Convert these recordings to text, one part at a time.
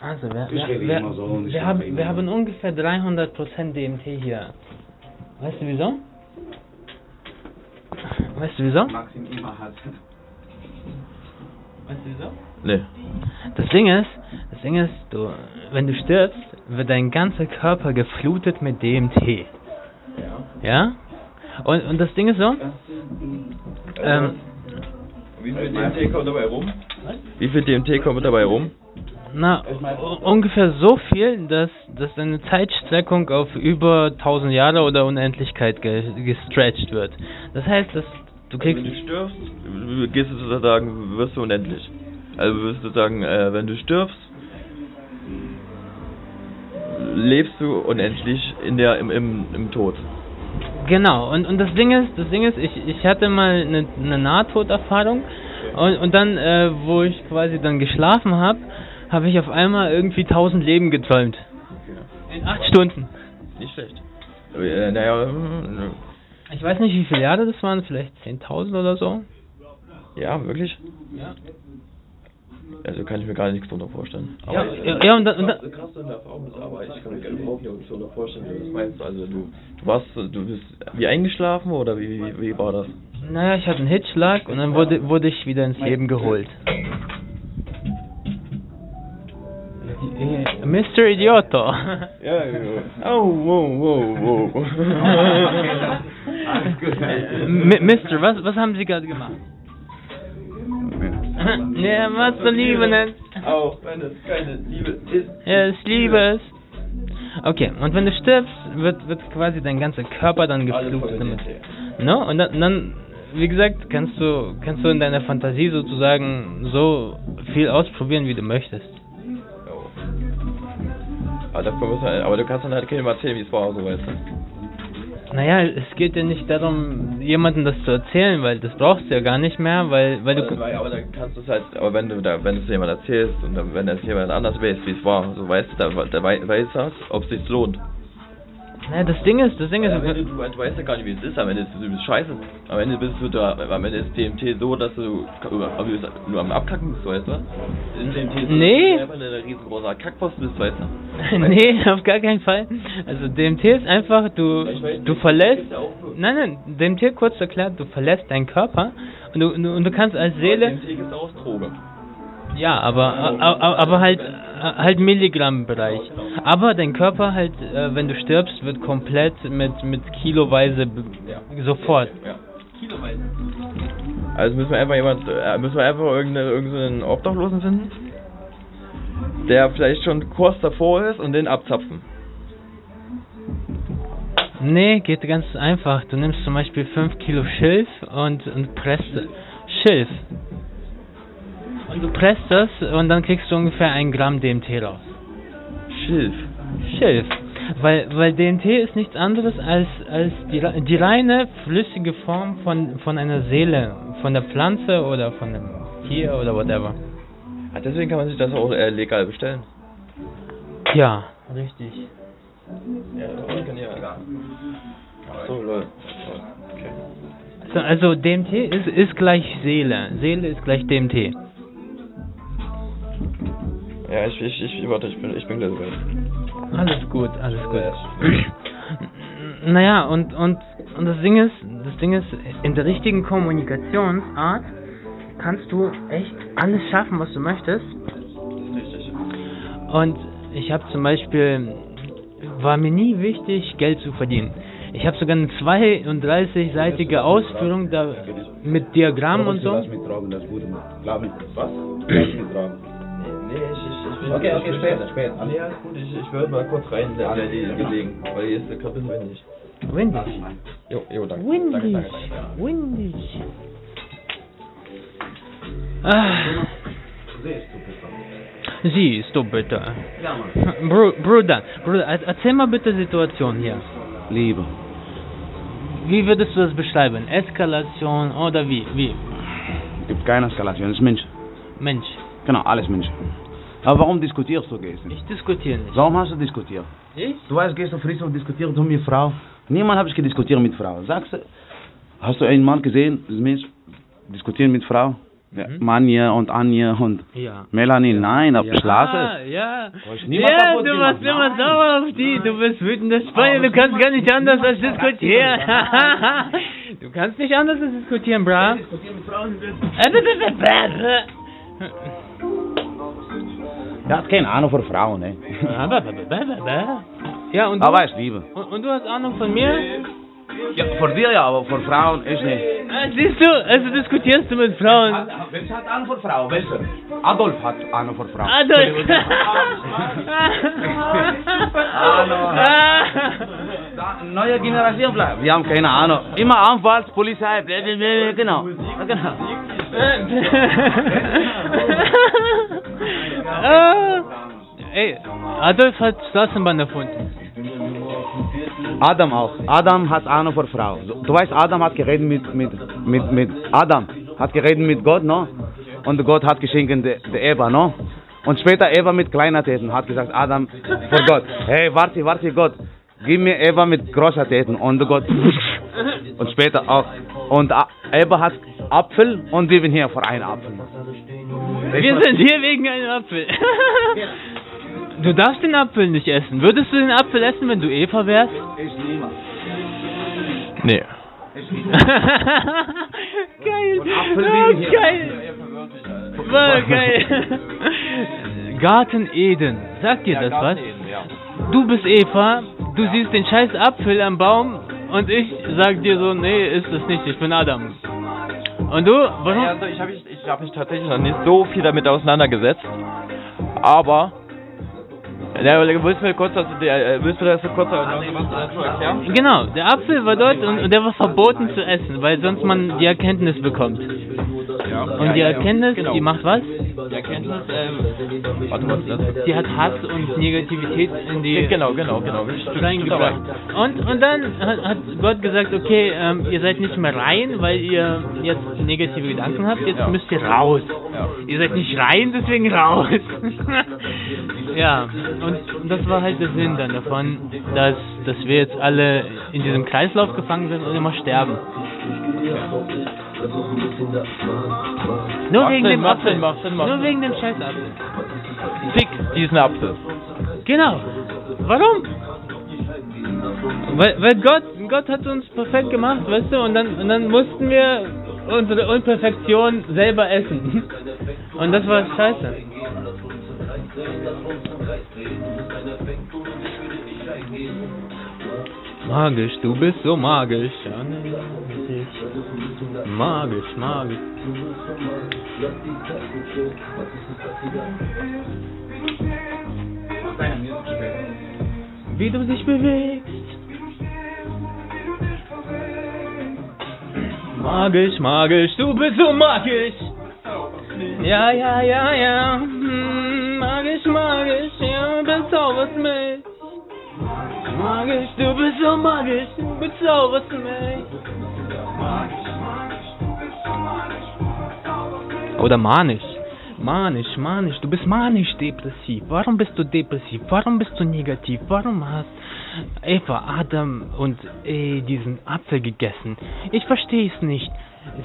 Also, wir, Ich wir, rede wir, immer so und ich wir, haben, immer wir haben ungefähr 300% DMT hier. Weißt du wieso? Weißt du wieso? Maxim immer hat. Weißt du wieso? Nee. Das Ding ist, das Ding ist, du, wenn du stirbst, wird dein ganzer Körper geflutet mit DMT. Ja? Und, und das Ding ist so, ähm, Wie viel DMT kommt dabei rum? Wie viel DMT kommt dabei rum? Na, u- ungefähr so viel, dass, dass deine Zeitstreckung auf über 1000 Jahre oder Unendlichkeit ge gestretched wird. Das heißt, dass du Also kriegst, wenn du stirbst, gehst du sozusagen, wirst du unendlich. Also wirst du sagen, äh, wenn du stirbst, lebst du unendlich in der im, im, im Tod. Genau, und, und das Ding ist, das Ding ist, ich, ich hatte mal eine, eine Nahtoderfahrung und, und dann, äh, wo ich quasi dann geschlafen habe, habe ich auf einmal irgendwie 1000 Leben geträumt. In 8 Stunden. Nicht schlecht. Äh, naja, äh, Ich weiß nicht, wie viele Jahre das waren, vielleicht 10.000 oder so. ja, wirklich? Ja. Also kann ich mir gar nichts drunter vorstellen. Ja, ja, ja, und dann, und dann, krass in der Erfahrung ist, aber ich kann mir gerne überhaupt nicht drunter vorstellen, wie du das meinst. Also du, du warst, du bist wie eingeschlafen oder wie, wie, wie war das? naja, ich hatte einen Hitzschlag und dann wurde, wurde ich wieder ins Leben geholt. Äh, Mr. Idioto. Ja, ja. Oh, wow, wow, wow. Alles gut. M- Mister, was, was haben Sie gerade gemacht? Ja, was du Liebe nennt. Auch wenn es keine Liebe ist. Ja, das Liebe ist. Okay, und wenn du stirbst, wird, wird quasi dein ganzer Körper dann geflutet damit. No? Und dann, dann, wie gesagt, kannst du, kannst du in deiner Fantasie sozusagen so viel ausprobieren, wie du möchtest. Aber, dafür muss man, aber du kannst dann halt keinem erzählen, wie es war, so weißt du. Naja, es geht ja nicht darum, jemandem das zu erzählen, weil das brauchst du ja gar nicht mehr, weil, weil Aber, du... aber dann kannst du es halt, aber wenn du da, wenn du es jemand erzählst und dann, wenn es jemand anders weiß, wie es war, so weißt du, da, da wei- weiß er, ob es sich lohnt. Naja, das Ding ist, das Ding ist, Ja, wenn du, du, du weißt ja gar nicht, wie es ist, am Ende ist es scheiße. Am Ende bist du da, am Ende ist DMT so, dass du bist nur am Abkacken bist, weißt du? Ist DMT so, Nee. du einfach eine riesengroßer Kackpost bist, weißt du? nee, auf gar keinen Fall. Also DMT ist einfach, du, weiß, du verlässt, ja nein, nein, DMT kurz erklärt, du verlässt deinen Körper und du, und du kannst als Seele, DMT es auch Droge. ja, aber, aber, aber halt, halt Milligramm-Bereich. Aber dein Körper halt, äh, wenn du stirbst, wird komplett mit, mit kiloweise be- sofort. Ja. Kiloweise. Also müssen wir einfach jemand, äh, müssen wir einfach irgendeine, irgendeinen Obdachlosen finden, der vielleicht schon kurz davor ist und den abzapfen. Nee, geht ganz einfach. Du nimmst zum Beispiel 5 Kilo Schilf und, und presst Schilf. Und du presst das und dann kriegst du ungefähr ein Gramm DMT raus. Schilf. Schilf. Weil, weil DMT ist nichts anderes als, als die, die reine flüssige Form von, von einer Seele, von der Pflanze oder von einem Tier oder whatever. Ah, deswegen kann man sich das auch äh, legal bestellen. Ja, richtig. Ja, das kann ja. So, Leute. Okay. So, also DMT ist, ist gleich Seele. Seele ist gleich DMT. Ja, ich, ich, ich, warte, ich bin, ich bin gleich soweit. Alles gut, alles gut. Naja, und, und, und das Ding ist, das Ding ist, in der richtigen Kommunikationsart kannst du echt alles schaffen, was du möchtest. Das ist richtig. Und ich habe zum Beispiel, war mir nie wichtig, Geld zu verdienen. Ich habe sogar eine 32-seitige Ausführung da mit Diagrammen und so. Lass mich tragen, das ist gut. Glaub mir. Was? Lass mich tragen. Ich, ich, ich Okay, ich okay, später, später. Nee, alles gut, ich, ich würde mal kurz rein in der die gelegen, weil hier ist ein bisschen windig. Windig. Jo, jo, danke. Danke, Windig. danke, danke. Windig. Ah, siehst du bitte. Ja, Mann. Bru Bruder, Bruder, er- erzähl mal bitte Situation hier. Liebe. Wie würdest du das beschreiben? Eskalation oder wie? Wie? Gibt keine Eskalation, das ist Mensch. Mensch, Genau, alles Mensch. Aber warum diskutierst du gestern? ich diskutiere nicht. Warum hast du diskutiert? Ich? Du weißt, gestern frisch und diskutiert du mit Frau. Niemand habe ich gediskutiert mit Frau. Sagst du, hast du einen Mann gesehen, das Mensch diskutieren mit Frau? Ja, Mhm. Manje und Anje und Ja. Melanie, nein, lasse Ja, es. ja. euch niemand Ja, kaputt du warst immer Nein. sauer auf die. Du bist wütender Spanier. Du kannst gar nicht anders als diskutieren. du kannst nicht anders als diskutieren, bra. Äh, Er hat keine Ahnung von Frauen, ne? Ja, und du, Aber ich liebe. und, und du hast Ahnung von mir? Ja, von dir ja, aber von Frauen ich nicht. Ah, siehst du, also diskutierst du mit Frauen. Welcher hat Ahnung von Frauen? Welcher? Adolf hat Ahnung von Frauen. Adolf. Da, Neue Generation bleibt. Wir haben keine Ahnung. Immer Anwalt, Polizei, genau. Genau. Ah. Ey, Adolf hat Straßenbahn erfunden. Adam auch. Adam hat Ahnung von Frauen. Du, weißt, Adam hat geredet mit, mit, mit, mit Adam, hat geredet mit Gott, no? Und Gott hat geschenkt der de Eva, no? Und später Eva mit kleiner Täten hat gesagt, Adam vor Gott, hey, warte, warte, Gott, gib mir Eva mit großer Täten. Und Gott, und später auch. Und Eva hat Apfel und sind hier vor einem Apfel. Wir sind hier wegen einem Apfel. Du darfst den Apfel nicht essen. Würdest du den Apfel essen, wenn du Eva wärst? Ich niemand. Nee. geil. Oh, geil. War geil. Garten Eden. Sagt dir das was? Du bist Eva, du siehst den scheiß Apfel am Baum und ich sag dir so, nee, ist es nicht, ich bin Adam. Und du, warum? Ja, also ich habe mich, ich hab mich tatsächlich noch nicht so viel damit auseinandergesetzt. Aber. Ja, willst du mir kurz, das, äh, willst du das kurz dazu erklären? Genau, der Apfel war dort und der war verboten zu essen, weil sonst man die Erkenntnis bekommt. Ja. Und die Erkenntnis, genau. die macht was? Die Erkenntnis, ähm, warte, was ist das? Die hat Hass und Negativität in die Genau, genau, genau. Reingebracht. Und, und dann hat, hat Gott gesagt, okay, ähm, ihr seid nicht mehr rein, weil ihr jetzt negative Gedanken habt, jetzt Ja. müsst ihr raus. Ja. Ihr seid nicht rein, deswegen raus. ja, und das war halt der Sinn dann davon, dass, dass wir jetzt alle in diesem Kreislauf gefangen sind und immer sterben. Nur Macht wegen Sinn, dem macht Apfel. Sinn, macht Sinn, macht Nur Sinn. wegen dem scheiß Apfel. Fick diesen Apfel. Genau. Warum? Weil, weil Gott, Gott hat uns perfekt gemacht, weißt du, und dann, und dann mussten wir unsere Unperfektion selber essen. Und das war scheiße. Magisch, du bist so magisch. Magisch, magisch. Wie du dich bewegst. Magisch, magisch, du bist so magisch. Ja, ja, ja, ja. Hm, Magisch, magisch, ja, bezauberst mich. Magisch, du bist so magisch, du bezauberst mich. Oder manisch. Manisch, manisch, du bist manisch depressiv. Warum bist du depressiv? Warum bist du negativ? Warum hast Eva, Adam und äh, diesen Apfel gegessen? Ich verstehe es nicht.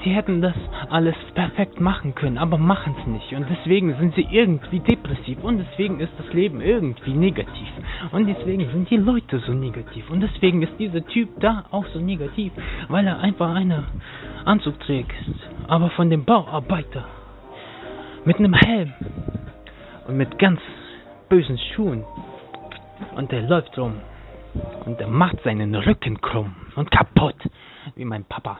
Sie hätten das alles perfekt machen können, aber machen es nicht. Und deswegen sind sie irgendwie depressiv. Und deswegen ist das Leben irgendwie negativ. Und deswegen sind die Leute so negativ. Und deswegen ist dieser Typ da auch so negativ, weil er einfach einen Anzug trägt. Aber von dem Bauarbeiter. Mit einem Helm. Und mit ganz bösen Schuhen. Und der läuft rum. Und er macht seinen Rücken krumm und kaputt. Wie mein Papa.